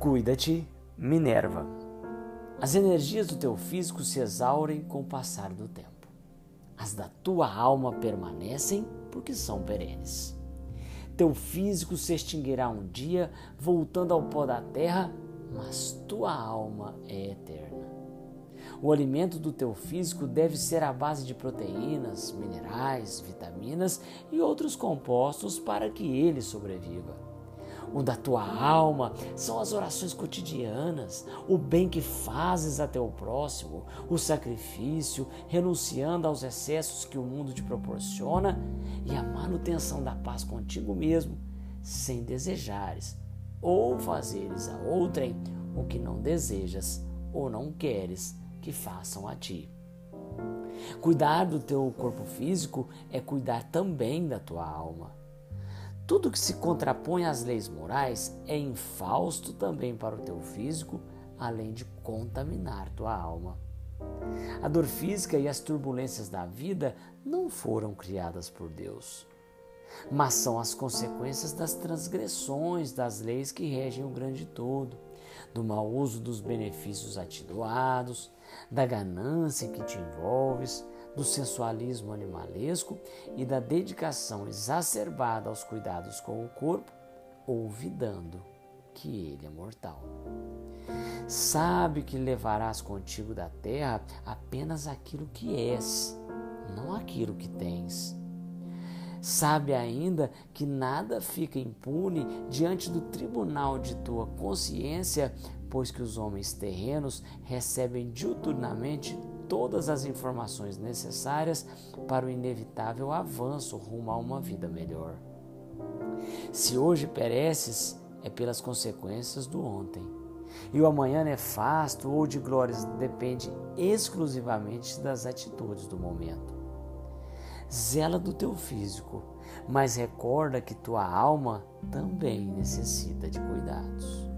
Cuida-te, Minerva. As energias do teu físico se exaurem com o passar do tempo. As da tua alma permanecem porque são perenes. Teu físico se extinguirá um dia, voltando ao pó da terra, mas tua alma é eterna. O alimento do teu físico deve ser à base de proteínas, minerais, vitaminas e outros compostos para que ele sobreviva o da tua alma, são as orações cotidianas, o bem que fazes a teu próximo, o sacrifício, renunciando aos excessos que o mundo te proporciona e a manutenção da paz contigo mesmo, sem desejares ou fazeres a outrem o que não desejas ou não queres que façam a ti. Cuidar do teu corpo físico é cuidar também da tua alma. Tudo que se contrapõe às leis morais é infausto também para o teu físico, além de contaminar tua alma. A dor física e as turbulências da vida não foram criadas por Deus, mas são as consequências das transgressões das leis que regem o grande todo, do mau uso dos benefícios a ti doados, da ganância que te envolves, do sensualismo animalesco e da dedicação exacerbada aos cuidados com o corpo, olvidando que ele é mortal. Sabe que levarás contigo da terra apenas aquilo que és, não aquilo que tens. Sabe ainda que nada fica impune diante do tribunal de tua consciência, pois que os homens terrenos recebem diuturnamente todas as informações necessárias para o inevitável avanço rumo a uma vida melhor. Se hoje pereces, é pelas consequências do ontem. E o amanhã nefasto ou de glórias depende exclusivamente das atitudes do momento. Zela do teu físico, mas recorda que tua alma também necessita de cuidados.